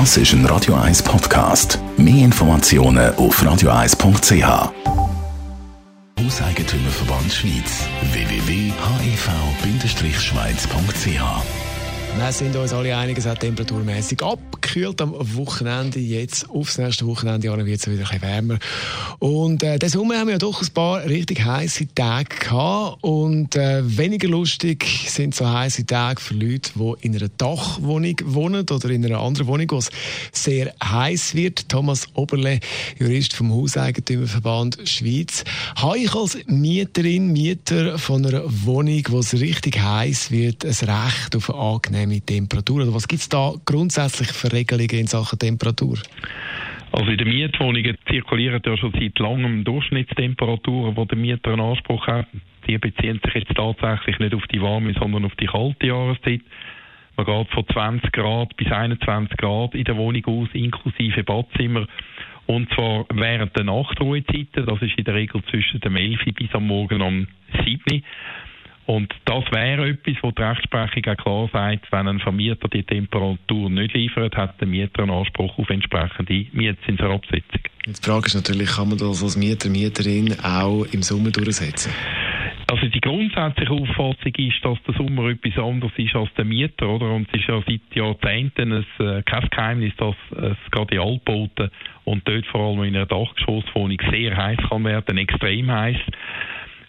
Das ist ein Radio 1 Podcast. Mehr Informationen auf radio1.ch. Hauseigentümerverband Schweiz. www.hev-schweiz.ch wir sind uns alle einig, es hat temperaturmäßig abgekühlt am Wochenende. Jetzt aufs nächste Wochenende wird es wieder ein bisschen wärmer. Und äh, diesen Sommer haben wir ja doch ein paar richtig heiße Tage gehabt. Und äh, weniger lustig sind so heiße Tage für Leute, die in einer Dachwohnung wohnen oder in einer anderen Wohnung, wo es sehr heiß wird. Thomas Oberle, Jurist vom Hauseigentümerverband Schweiz. Habe ich als Mieterin, Mieter von einer Wohnung, wo es richtig heiß wird, ein Recht auf eine angenehme angenehme Temperatur? Oder was gibt es da grundsätzlich für Regelungen in Sachen Temperatur? Also in den Mietwohnungen zirkulieren ja schon seit langem Durchschnittstemperaturen, die der Mieter einen Anspruch hat. Die beziehen sich jetzt tatsächlich nicht auf die warme, sondern auf die kalte Jahreszeit. Man geht von 20 Grad bis 21 Grad in der Wohnung aus, inklusive Badzimmer. Und zwar während der Nachtruhezeiten, das ist in der Regel zwischen dem 11 bis am Morgen um 7 und das wäre etwas, wo die Rechtsprechung auch klar sagt, wenn ein Vermieter die Temperatur nicht liefert, hat der Mieter einen Anspruch auf entsprechende Mietzinsabsetzung. Die Frage ist natürlich, kann man das als Mieter, Mieterin auch im Sommer durchsetzen? Also die grundsätzliche Auffassung ist, dass der Sommer etwas anderes ist als der Mieter, oder? Und es ist ja seit Jahrzehnten ein, äh, kein Geheimnis, dass es gerade in Altbauten und dort vor allem in einer Dachgeschosswohnung sehr heiß kann werden, extrem heiß.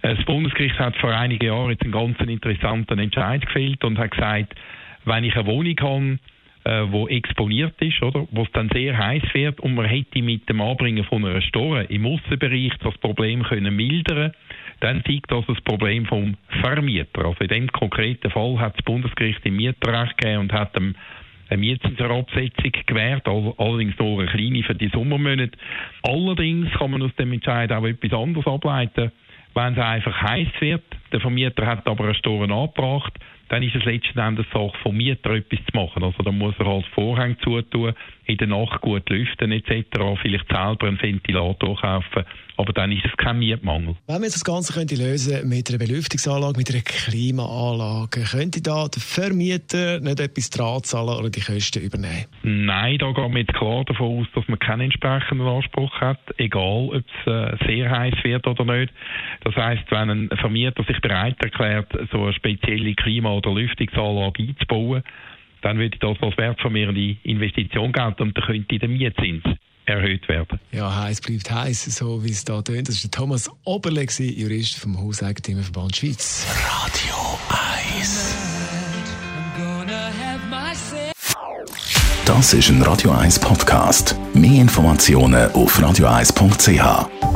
Das Bundesgericht hat vor einigen Jahren jetzt einen ganz interessanten Entscheid gefällt und hat gesagt, wenn ich eine Wohnung habe, äh, wo exponiert ist, oder, wo es dann sehr heiß wird und man hätte mit dem Anbringen von einer Store im Aussenbereich das Problem können mildern, dann zeigt das das Problem vom Vermieter. Also in dem konkreten Fall hat das Bundesgericht im Mieterrecht gegeben und hat dem eine Mietzinsabsetzung gewährt, allerdings nur eine kleine für die Sommermonate. Allerdings kann man aus dem Entscheid auch etwas anderes ableiten wenn es einfach heiß wird, der Vermieter hat aber eine Store angebracht, dann ist es letzten Endes Sache vom Mieter etwas zu machen. Also dann muss er als Vorhang zutun, in der Nacht gut lüften etc., vielleicht selber einen Ventilator kaufen, aber dann ist es kein Mietmangel. Wenn wir das Ganze könnte lösen mit einer Belüftungsanlage, mit einer Klimaanlage, könnte da der Vermieter nicht etwas dran zahlen oder die Kosten übernehmen? Nein, da wir jetzt klar davon aus, dass man keinen entsprechenden Anspruch hat, egal ob es äh, sehr heiß wird oder nicht. Das heißt, wenn ein Vermieter sich bereit erklärt, so eine spezielle Klima- oder Lüftungsanlage einzubauen, dann würde das als wertvermehrende Investition gelten und dann könnte der Mietzins erhöht werden. Ja, heiß bleibt heiß, so wie es da tönt. Das war Thomas Oberle, Jurist vom Hauseigentümerverband Schweiz. Radio 1 Das ist ein Radio 1 Podcast. Mehr Informationen auf radio1.ch.